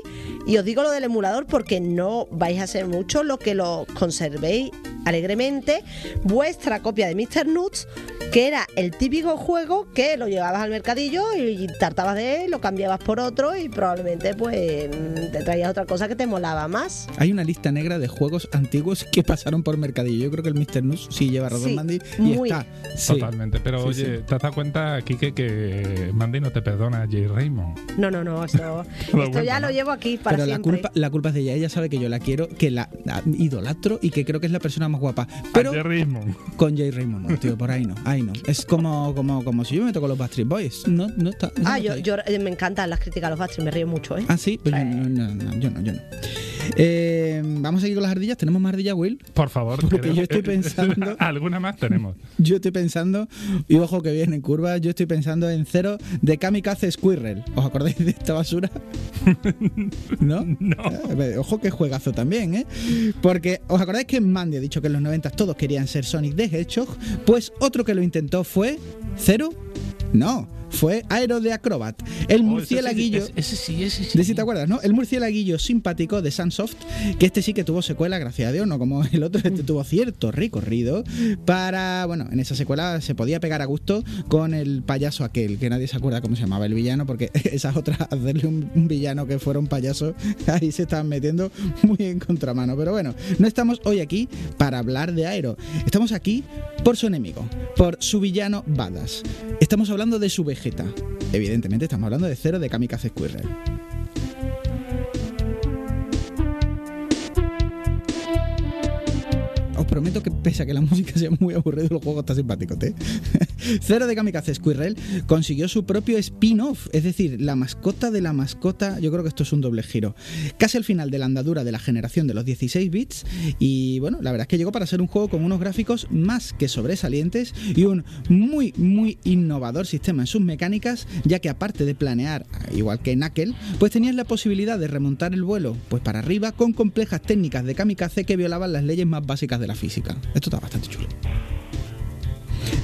y os digo lo del emulador porque no vais a ser mucho lo que lo conservéis alegremente vuestra copia de Mr. Nuts que era el típico juego que lo llevabas al mercadillo y tartabas de él, lo cambiabas por otro y probablemente pues te traías otra cosa que te molaba más. Hay una lista negra de juegos antiguos que pasaron por Mercadillo. Yo creo que el Mr. Nus sí lleva razón, Sí, Mandy. Y muy. está. Sí. Totalmente. Pero Sí, oye, sí. ¿te has dado cuenta, Kike, que Mandy no te perdona a Jay Raymond? No, no, no, esto, esto ya lo llevo aquí para Pero la siempre. culpa, la culpa es de ella. Ella sabe que yo la quiero, que la, la idolatro y que creo que es la persona más guapa. Pero Jay Raymond. con Jay Raymond no, tío, por ahí no. Ahí no. Es como, como, como si yo me toco los Backstreet Boys. No, no está. Ah, no yo, está yo eh, me encantan las críticas a los Backstreet, me río mucho, ¿eh? Ah, sí, pues yo no, no, no, yo no, yo no. Eh, Vamos a seguir con las ardillas. ¿Tenemos más ardillas, Will? Por favor. Porque queremos- yo estoy pensando- Alguna más tenemos. Yo estoy pensando, y ojo que viene en curva, yo estoy pensando en cero de Kamikaze Squirrel. ¿Os acordáis de esta basura? ¿No? No. Eh, Ojo que juegazo también, ¿eh? Porque, ¿os acordáis que Mandy ha dicho que en los 90 todos querían ser Sonic the Hedgehog? Pues otro que lo intentó fue... ¿Cero? No, fue Aero de Acrobat. El Oh, murciélaguillo... Ese sí, ese sí, ese sí. De si te acuerdas, ¿no? El murciélaguillo simpático de Sunsoft, que este sí que tuvo secuela, gracias a Dios, no como el otro, este tuvo cierto recorrido para, bueno, en esa secuela se podía pegar a gusto con el payaso aquel, que nadie se acuerda cómo se llamaba el villano, porque esa es otra, hacerle un, un villano que fuera un payaso, ahí se estaban metiendo muy en contramano. Pero bueno, no estamos hoy aquí para hablar de Aero, estamos aquí por su enemigo, por su villano Badass. Estamos hablando de su Evidentemente estamos hablando de Cero de Kamikaze Squirrel. Os prometo que pese a que la música sea muy aburrida, el juego está simpático, ¿eh? Cero de Kamikaze Squirrel consiguió su propio spin-off, es decir, la mascota de la mascota, yo creo que esto es un doble giro. Casi al final de la andadura de la generación de los 16 bits y bueno, la verdad es que llegó para ser un juego con unos gráficos más que sobresalientes y un muy muy innovador sistema en sus mecánicas, ya que aparte de planear, igual que Knuckle, pues tenías la posibilidad de remontar el vuelo pues para arriba con complejas técnicas de kamikaze que violaban las leyes más básicas de la física. Esto está bastante chulo.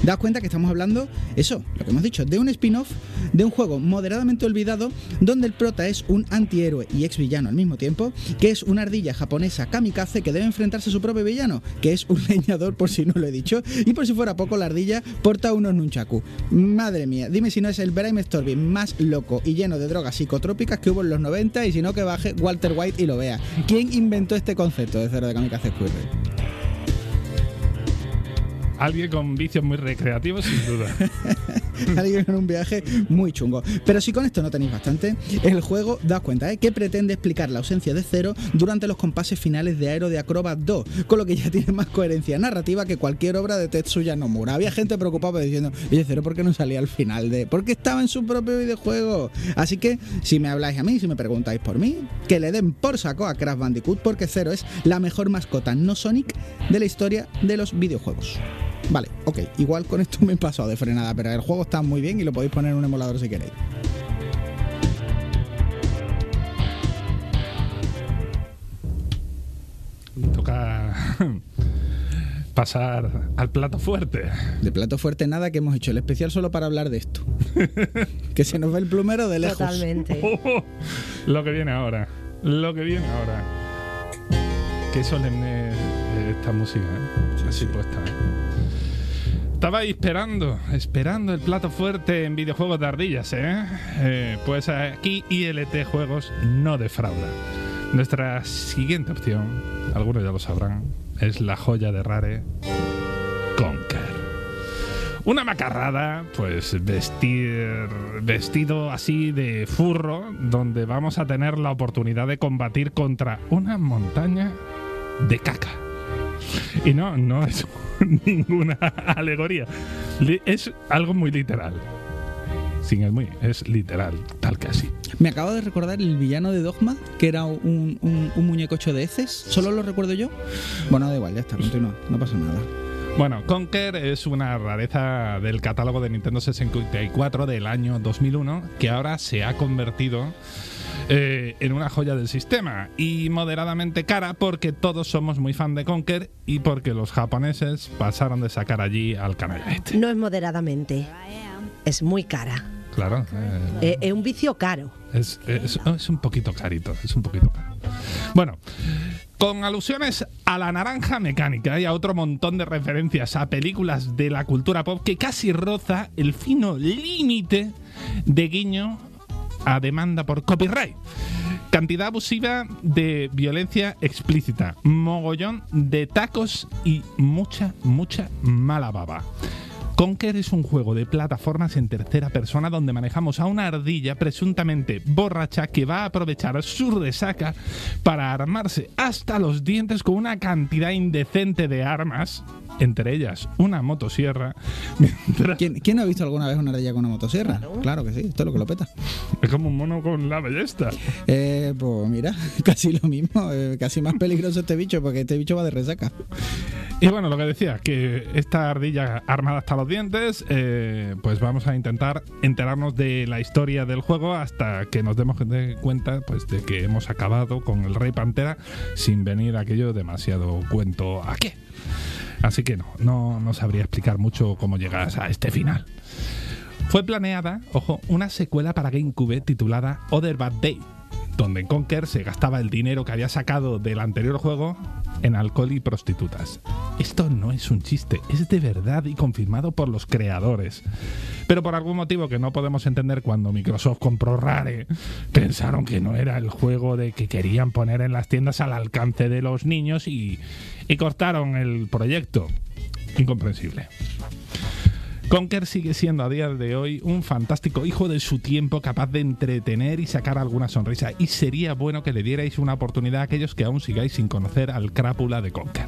Daos cuenta que estamos hablando, eso, lo que hemos dicho, de un spin-off de un juego moderadamente olvidado donde el prota es un antihéroe y ex villano al mismo tiempo, que es una ardilla japonesa kamikaze que debe enfrentarse a su propio villano, que es un leñador por si no lo he dicho, y por si fuera poco la ardilla porta unos nunchaku. Madre mía, dime si no es el Brime Storby más loco y lleno de drogas psicotrópicas que hubo en los 90 y si no que baje Walter White y lo vea. ¿Quién inventó este concepto de cero de kamikaze Squirrel? Alguien con vicios muy recreativos, sin duda. Alguien en un viaje muy chungo. Pero si con esto no tenéis bastante, el juego, daos cuenta, ¿eh? que pretende explicar la ausencia de Cero durante los compases finales de Aero de Acrobat 2, con lo que ya tiene más coherencia narrativa que cualquier obra de Tetsuya Nomura. Había gente preocupada diciendo, oye, Cero, ¿por qué no salía al final de...? Porque estaba en su propio videojuego. Así que, si me habláis a mí, si me preguntáis por mí, que le den por saco a Crash Bandicoot, porque Cero es la mejor mascota no Sonic de la historia de los videojuegos. Vale, ok. Igual con esto me he pasado de frenada, pero el juego está muy bien y lo podéis poner en un emulador si queréis. Toca pasar al plato fuerte. De plato fuerte nada que hemos hecho el especial solo para hablar de esto. que se nos ve el plumero de lejos. Totalmente. Lo que viene ahora. Lo que viene ahora. Qué solemne eh, esta música, ¿eh? así puesta. ¿eh? Estabais esperando, esperando el plato fuerte en videojuegos de ardillas, ¿eh? Eh, Pues aquí ILT Juegos no defrauda. Nuestra siguiente opción, algunos ya lo sabrán, es la joya de Rare Conker. Una macarrada, pues vestir, vestido así de furro, donde vamos a tener la oportunidad de combatir contra una montaña de caca. Y no, no es ninguna alegoría. Es algo muy literal. Sin el muy, es literal, tal que así. Me acabo de recordar el villano de Dogma, que era un, un, un muñecocho de heces. ¿Solo lo recuerdo yo? Bueno, da igual, ya está, continúa. No pasa nada. Bueno, Conker es una rareza del catálogo de Nintendo 64 del año 2001 que ahora se ha convertido eh, en una joya del sistema y moderadamente cara porque todos somos muy fan de Conker y porque los japoneses pasaron de sacar allí al canalla este. No es moderadamente. Es muy cara. Claro, eh, Eh, es un vicio caro. es, es- es un poquito carito, es un poquito caro. Bueno, con alusiones a la naranja mecánica y a otro montón de referencias a películas de la cultura pop que casi roza el fino límite de guiño a demanda por copyright. Cantidad abusiva de violencia explícita, mogollón de tacos y mucha, mucha mala baba. Conker es un juego de plataformas en tercera persona donde manejamos a una ardilla presuntamente borracha que va a aprovechar su resaca para armarse hasta los dientes con una cantidad indecente de armas, entre ellas una motosierra, mientras ¿Quién, quién ha visto alguna vez una ardilla con una motosierra? Claro, que sí, esto es lo que lo peta. es como un mono con la ballesta. Eh, pues mira, casi lo mismo, eh, casi más peligroso este bicho, porque este bicho va de resaca. Y bueno, lo que decía, que esta ardilla armada hasta los dientes, eh, pues vamos a intentar enterarnos de la historia del juego hasta que nos demos de cuenta pues, de que hemos acabado con el Rey Pantera sin venir aquello demasiado cuento a qué. Así que no, no, no sabría explicar mucho cómo llegas a este final. Fue planeada, ojo, una secuela para GameCube titulada Other Bad Day, donde en Conker se gastaba el dinero que había sacado del anterior juego en alcohol y prostitutas. Esto no es un chiste, es de verdad y confirmado por los creadores. Pero por algún motivo que no podemos entender cuando Microsoft compró Rare, pensaron que no era el juego de que querían poner en las tiendas al alcance de los niños y, y cortaron el proyecto. Incomprensible. Conker sigue siendo a día de hoy un fantástico hijo de su tiempo capaz de entretener y sacar alguna sonrisa y sería bueno que le dierais una oportunidad a aquellos que aún sigáis sin conocer al crápula de Conker.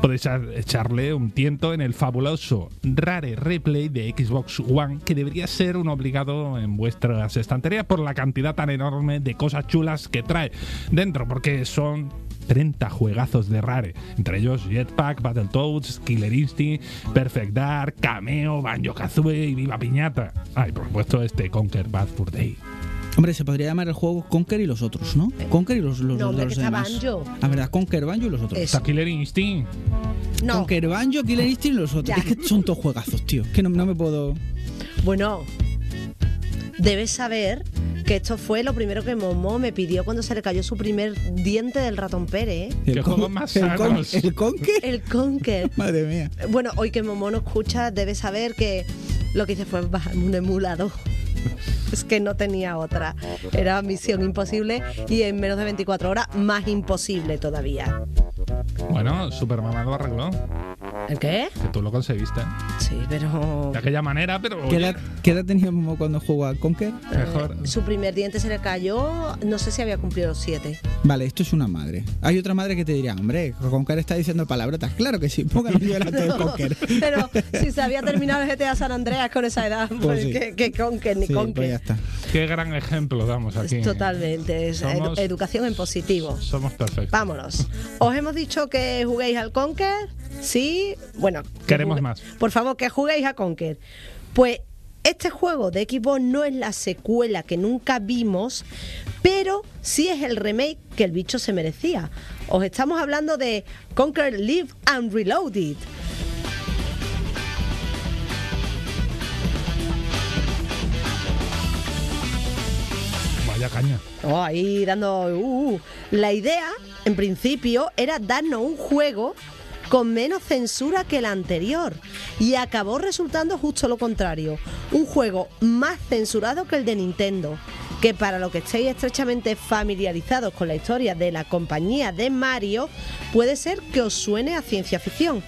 Podéis echar- echarle un tiento en el fabuloso Rare Replay de Xbox One que debería ser un obligado en vuestras estanterías por la cantidad tan enorme de cosas chulas que trae dentro porque son 30 juegazos de Rare, entre ellos Jetpack, Battletoads, Killer Instinct, Perfect Dark, Cameo, Banjo Kazooie y Viva Piñata. Ah, y por supuesto este Conquer Bad Fur Day. Hombre, se podría llamar el juego Conker y los otros, ¿no? Conker y los, los, No, los- los que está demás. Banjo. La verdad, Conker, Banjo y los otros. Eso. Está Killer Instinct. No. Conker, Banjo, Killer Instinct y los otros. Ya. Es que son todos juegazos, tío. Es que no, no me puedo. Bueno, debes saber que esto fue lo primero que Momo me pidió cuando se le cayó su primer diente del ratón Pérez. ¿eh? Qué con- juegos más el, con- el Conker. El Conker. Madre mía. Bueno, hoy que Momo no escucha, debe saber que lo que hice fue bajarme un emulador. Es que no tenía otra. Era misión imposible y en menos de 24 horas más imposible todavía. Bueno, Superman lo arregló. ¿El qué? Que tú lo conseguiste. Sí, pero... De aquella manera, pero. ¿Qué edad, qué edad tenía Momo cuando jugó al Conker? Mejor. Su primer diente se le cayó, no sé si había cumplido los siete. Vale, esto es una madre. Hay otra madre que te diría, hombre, Conker está diciendo palabrotas. Claro que sí, póngalo delante del Conker. Pero si se había terminado el GTA San Andreas con esa edad, pues, Pues sí. que, que Conker, ni Sí, pues ya Conker. está. Qué gran ejemplo damos aquí. Totalmente, es Somos- edu- educación en positivo. Somos perfectos. Vámonos. Os hemos dicho que juguéis al Conker. Sí, bueno. que Queremos más. Por favor, que juguéis a Conker. Pues Este juego de Xbox no es la secuela que nunca vimos, pero sí es el remake que el bicho se merecía. Os estamos hablando de Conquer Live and Reloaded. Vaya caña. Oh, ahí dando. uh, uh. La idea, en principio, era darnos un juego con menos censura que el anterior. Y acabó resultando justo lo contrario. Un juego más censurado que el de Nintendo. Que para lo que estéis estrechamente familiarizados con la historia de la compañía de Mario, puede ser que os suene a ciencia ficción.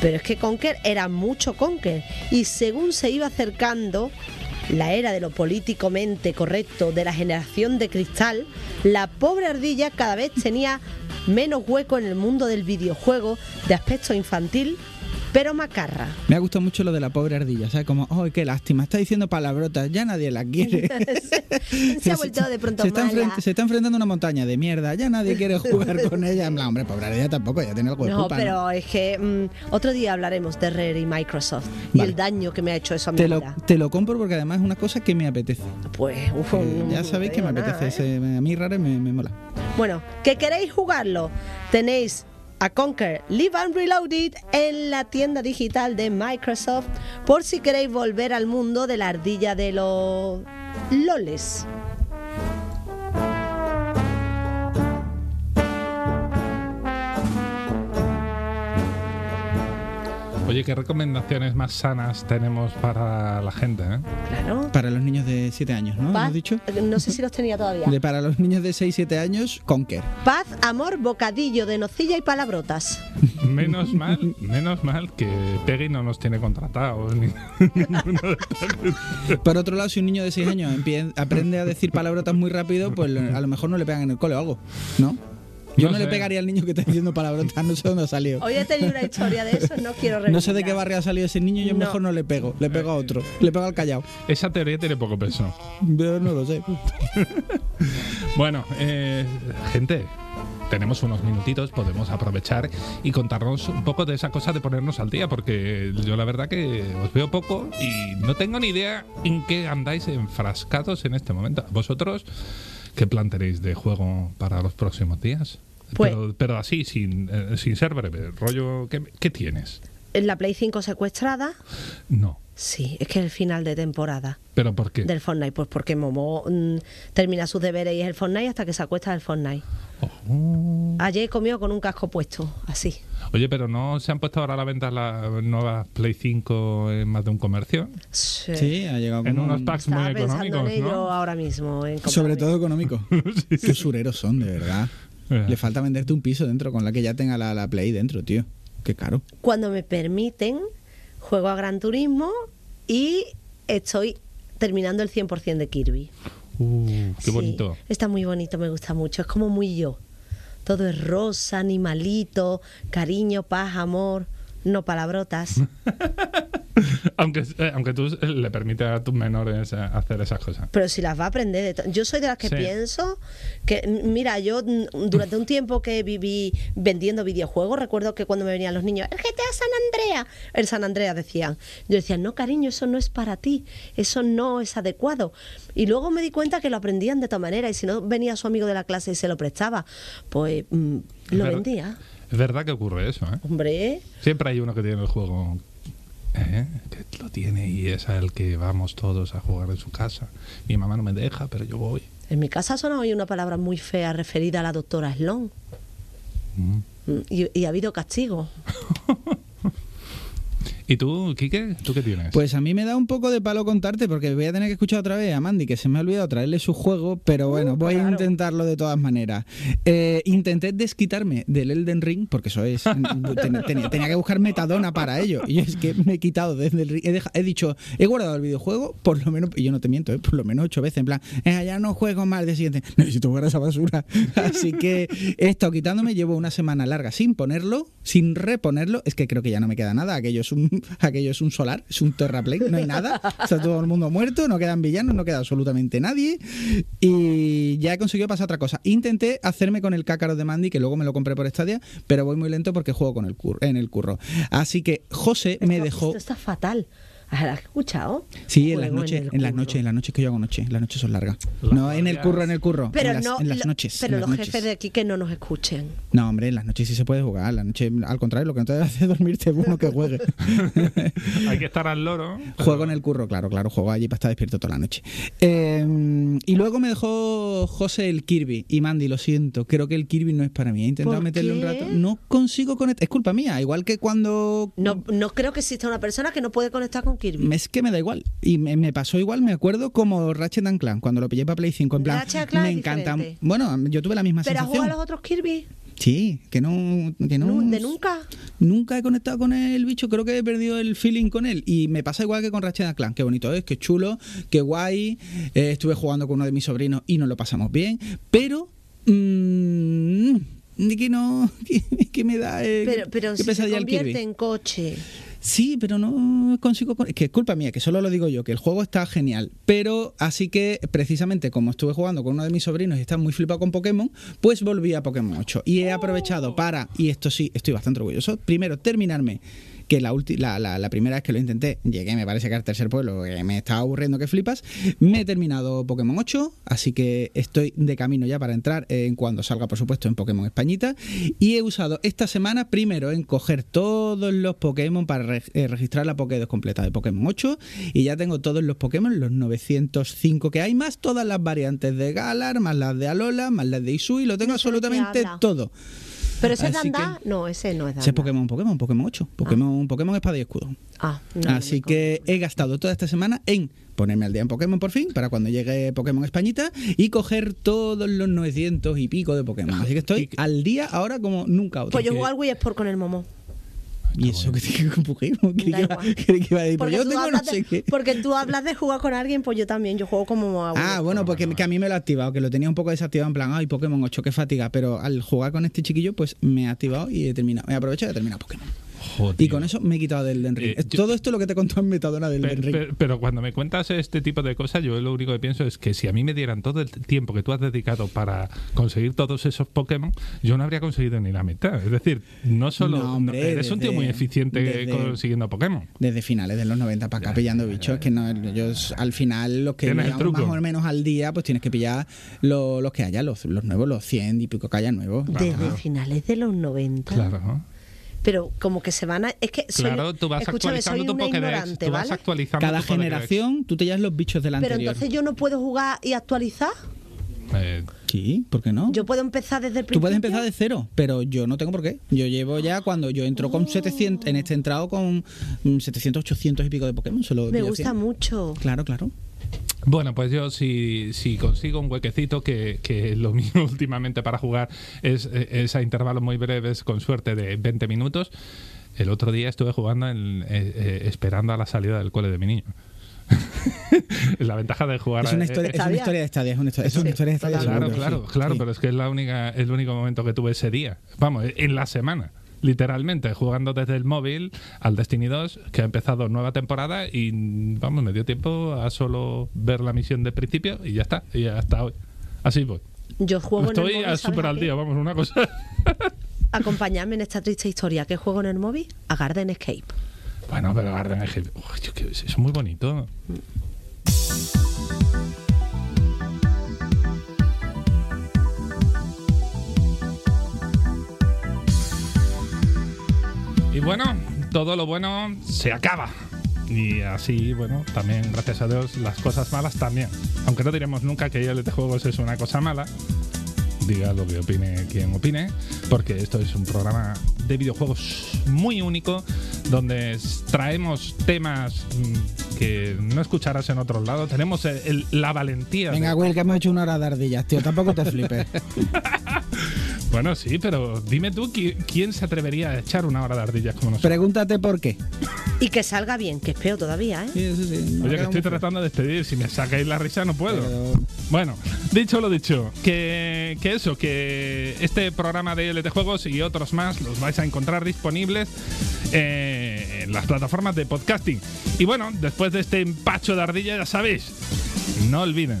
Pero es que Conker era mucho Conker. Y según se iba acercando la era de lo políticamente correcto de la generación de cristal, la pobre ardilla cada vez tenía menos hueco en el mundo del videojuego de aspecto infantil, pero macarra. Me ha gustado mucho lo de la pobre ardilla, ¿sabes? Como, ¡ay, qué lástima! Está diciendo palabrotas, ya nadie la quiere. Se ha vuelto de pronto se está, mala. se está enfrentando a una montaña de mierda, ya nadie quiere jugar con ella. En plan, hombre, pobre ardilla tampoco, ya tiene algo de No, culpa, pero es que mm, otro día hablaremos de Rare y Microsoft y Vale. el daño que me ha hecho eso a mi Te lo, vida. te lo compro porque además es una cosa que me apetece. Pues, uf, Eh, ya no sabéis que me nada, apetece. ¿eh? ese- a mí Rare me, me mola. Bueno, que queréis jugarlo, tenéis a Conquer Live and Reloaded en la tienda digital de Microsoft por si queréis volver al mundo de la ardilla de los loles. Oye, ¿qué recomendaciones más sanas tenemos para la gente? eh? Claro. Para los niños de 7 años, ¿no? Paz- ¿Hemos dicho? No sé si los tenía todavía. De para los niños de 6-7 años, Conker. Paz, amor, bocadillo de nocilla y palabrotas. Menos mal, menos mal que Peggy no nos tiene contratados. ni-. Por otro lado, si un niño de 6 años aprende a decir palabrotas muy rápido, pues a lo mejor no le pegan en el cole o algo, ¿no? Yo No no, le sé. pegaría al niño que está diciendo palabrotas, no sé dónde ha salido. Hoy he tenido una historia de eso, no quiero No sé de qué barrio ha salido ese niño, yo No. mejor no le pego, le pego a otro, le pego al callao. Esa teoría tiene poco peso. Yo no lo sé. Bueno, eh, gente, tenemos unos minutitos, podemos aprovechar y contarnos un poco de esa cosa de ponernos al día, porque yo la verdad que os veo poco y no tengo ni idea en qué andáis enfrascados en este momento. ¿Vosotros qué plan tenéis de juego para los próximos días? Pues- pero, pero así, sin, eh, sin ser breve, rollo, ¿qué, qué tienes? En la Play 5 secuestrada, No. sí, es que es el final de temporada ¿Pero por qué? del Fortnite, pues porque Momo mm, termina sus deberes y es el Fortnite hasta que se acuesta del Fortnite. Oh. Ayer comió con un casco puesto, así. Oye, pero ¿no se han puesto ahora a la venta las nuevas Play 5 en más de un comercio? Sí. Sí, ha llegado En unos un- packs muy económicos, en ello ¿no? ahora mismo. en Sobre todo económico. Qué usureros son, de verdad. Eh. Le falta venderte un piso dentro con la que ya tenga la, la Play dentro, tío. Qué caro. Cuando me permiten, juego a Gran Turismo y estoy terminando el 100% de Kirby. Uh, qué Sí, bonito. Está muy bonito, me gusta mucho. Es como muy yo. Todo es rosa, animalito, cariño, paz, amor, no palabrotas. aunque, eh, aunque tú eh, le permites a tus menores eh, hacer esas cosas. Pero si las va a aprender. de Yo soy de las que Sí. pienso que, mira, yo mm, durante un tiempo que viví vendiendo videojuegos, recuerdo que cuando me venían los niños, el GTA San Andrea, el San Andrea decían. Yo decía, no, cariño, eso no es para ti, eso no es adecuado. Y luego me di cuenta que lo aprendían de todas maneras y si no venía su amigo de la clase y se lo prestaba, pues mm, lo vendía. Es verdad que ocurre eso, ¿eh? Hombre, Siempre hay uno que tiene el juego ¿eh? que lo tiene y es el que vamos todos a jugar en su casa. Mi mamá no me deja, pero yo voy. en mi casa sonaba hoy una palabra muy fea referida a la doctora Sloan. Mm. Mm, Y, y ha habido castigo. ¿Y tú, Quique? ¿Tú qué tienes? Pues a mí me da un poco de palo contarte porque voy a tener que escuchar otra vez a Mandy, que se me ha olvidado traerle su juego, pero bueno, voy a intentarlo de todas maneras. Eh, intenté desquitarme del Elden Ring, porque eso es. ten- tenía, tenía que buscar metadona para ello. Y es que me he quitado desde el Ring. He, he dicho, he guardado el videojuego por lo menos, y yo no te miento, eh, por lo menos ocho veces. En plan, "Eh, ya no juego más de siguiente. Necesito jugar a esa basura. Así que he estado quitándome, llevo una semana larga sin ponerlo, sin reponerlo. Es que creo que ya no me queda nada. Aquello es un, aquello es un solar, es un terraplane, no hay nada. Está todo el mundo muerto, no quedan villanos, no queda absolutamente nadie. Y ya he conseguido pasar otra cosa. Intenté hacerme con el cácaro de Mandy, que luego me lo compré por Stadia, pero voy muy lento porque juego con el cur- en el curro. Así que José me dejó. Esto está fatal. ¿Has escuchado? Sí, en las noches, en, las noches, en las noches que yo hago noche. Las noches son largas. Las no en el curro, en el curro. Pero en las, no, en las noches. pero en las los noches. jefes de aquí que no nos escuchen. No, hombre, en las noches sí se puede jugar. En las noches, al contrario, lo que no te es dormirte es bueno que juegue. Hay que estar al loro. pero- Juego en el curro, claro, claro, juego allí para estar despierto toda la noche. Eh, y luego me dejó José el Kirby. Y Mandy, lo siento, creo que el Kirby no es para mí. He intentado ¿Por meterle un rato. No consigo conectar. Es culpa mía, igual que cuando. No, no creo que exista una persona que no puede conectar con Kirby. Es que me da igual. Y me, me pasó igual, me acuerdo como Ratchet and Clank, cuando lo pillé para Play 5. En plan, Ratchet me es encanta. diferente. Bueno, yo tuve la misma ¿Pero has sensación. jugado a los otros Kirby? Sí, que no. Que no ¿De nunca? Nunca he conectado con el bicho, creo que he perdido el feeling con él. Y me pasa igual que con Ratchet and Clank. Qué bonito es, qué chulo, qué guay. Eh, estuve jugando con uno de mis sobrinos y nos lo pasamos bien. Pero. mm, que no. Que, que me da. eh, Pero, pero qué si se convierte Kirby. en coche. Sí, pero no consigo. que es culpa mía, que solo lo digo yo, que el juego está genial. Pero así que, precisamente como estuve jugando con uno de mis sobrinos y está muy flipado con Pokémon, pues volví a Pokémon 8. Y he aprovechado para, y esto sí, estoy bastante orgulloso, primero terminarme. Que la, la, la- la primera vez que lo intenté, llegué, me parece que al tercer pueblo, que me estaba aburriendo que flipas. Me he terminado Pokémon 8, así que estoy de camino ya para entrar en cuando salga, por supuesto, en Pokémon Españita. Y he usado esta semana primero en coger todos los Pokémon para re- eh, registrar la Pokédex completa de Pokémon 8. Y ya tengo todos los Pokémon, los 905 que hay, más todas las variantes de Galar, más las de Alola, más las de Isui. Lo tengo No sé absolutamente todo. ¿Pero ese es Dandá? No, ese no es Dandá. Ese es Pokémon, Pokémon, Pokémon 8. Pokémon, Pokémon Espada y Escudo. Ah, no, no Así que he gastado toda esta semana en ponerme al día en Pokémon por fin, para cuando llegue Pokémon Españita, y coger todos los 900 y pico de Pokémon. Así que estoy al día ahora como nunca otro. Pues yo juego al Wii Sport con el Momo. ¿Y eso que tiene con Pokémon? ¿Qué Da iba, a decir? Pues Porque, yo tú tengo no hablas sé de, qué. porque tú hablas de jugar con alguien, pues yo también. Yo juego como a Wii Ah, bueno, porque que a mí me lo ha activado, que lo tenía un poco desactivado en plan, ay, Pokémon 8, qué fatiga, pero al jugar con este chiquillo, pues me ha activado y he terminado, he aprovechado y he terminado Pokémon. Joder, Y con eso me he quitado del Elden Ring. Eh, yo- Todo esto es lo que te he contado en Metadona del Pe- Elden Ring. pe- Pero, cuando me cuentas este tipo de cosas, yo lo único que pienso es que si a mí me dieran todo el tiempo que tú has dedicado para conseguir todos esos Pokémon, yo no habría conseguido ni la mitad. Es decir, no solo No, hombre, eres un tío muy eficiente desde- consiguiendo Pokémon. Desde finales de los 90 para acá Ya, pillando ya, bichos, ya. que no, yo al final los que más o menos al día, pues tienes que pillar lo- los que haya, los, los nuevos, los 100 y pico que haya nuevos. Desde finales de los 90. Claro, ¿no? Pero como que se van a. Es que soy, Claro, tú vas escúchame, soy actualizando tu una Pokédex. ignorante, Tú vas ¿vale? actualizando Cada tu Pokédex. generación tú te llevas los bichos del Pero anterior. entonces yo no puedo jugar y actualizar. Eh, Sí, ¿por qué no? Yo puedo empezar desde el Tú principio. puedes empezar de cero, pero yo no tengo por qué. Yo llevo ya cuando yo entro Oh. con 700, en este entrado con mm, 700, 800 y pico de Pokémon. Solo Me gusta 100. mucho. Claro, claro. Bueno, pues yo si, si consigo un huequecito, que, que lo mío últimamente para jugar es, es a intervalos muy breves, con suerte de 20 minutos, el otro día estuve jugando en- eh, eh, esperando a la salida del cole de mi niño. la ventaja de jugar Es una a- historia, eh, es una historia de Stadia, es una historia, es una Sí, historia de Stadia. totalmente. Claro, seguro, claro, sí, claro, sí. pero es que es la única, el único momento que tuve ese día. Vamos, en la semana. Literalmente, jugando desde el móvil al Destiny 2, que ha empezado nueva temporada y vamos, me dio tiempo a solo ver la misión de principio y ya está, y hasta hoy. Así voy. Yo juego en el Estoy móvil. a ¿sabes súper al día, vamos, una cosa. Acompañadme en esta triste historia. ¿Qué juego en el móvil? A Garden Escape. bueno, pero Garden Escape, uy, yo qué- eso es muy bonito. Y bueno, todo lo bueno se acaba. Y así, bueno, también, gracias a Dios, las cosas malas también. Aunque no diremos nunca que ILT Juegos es una cosa mala, diga lo que opine quien opine, porque esto es un programa de videojuegos muy único, donde traemos temas mm, que no escucharás en otros lados. Tenemos el- el- la valentía. de- Venga, Will, que hemos hecho una hora de ardillas, tío. Tampoco te flipes. Bueno, sí, pero dime tú, ¿qui- ¿quién se atrevería a echar una hora de ardillas como nosotros? Pregúntate por qué. Y que salga bien, que es peor todavía, ¿eh? Sí, sí, no Oye, que estoy tratando de despedir. Si me sacáis la risa, no puedo. Pero- Bueno, dicho lo dicho, que, que eso, que este programa de LT Juegos y otros más los vais a encontrar disponibles eh, en las plataformas de podcasting. Y bueno, después de este empacho de ardilla, ya sabéis, no olviden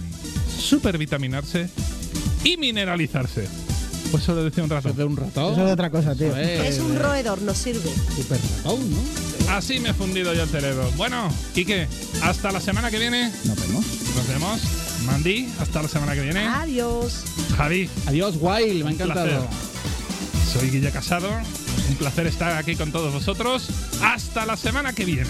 supervitaminarse y mineralizarse. Pues eso lo decía un de ratón. Eso es otra cosa, tío. Es un roedor, nos sirve. Super ratón, ¿no? Así me he fundido yo el cerebro. Bueno, Quique, hasta la semana que viene. Nos vemos. Nos vemos. Mandy, hasta la semana que viene. Adiós. Javi, Adiós, Wild, me ha encantado. soy Guille Casado. Un placer estar aquí con todos vosotros. Hasta la semana que viene.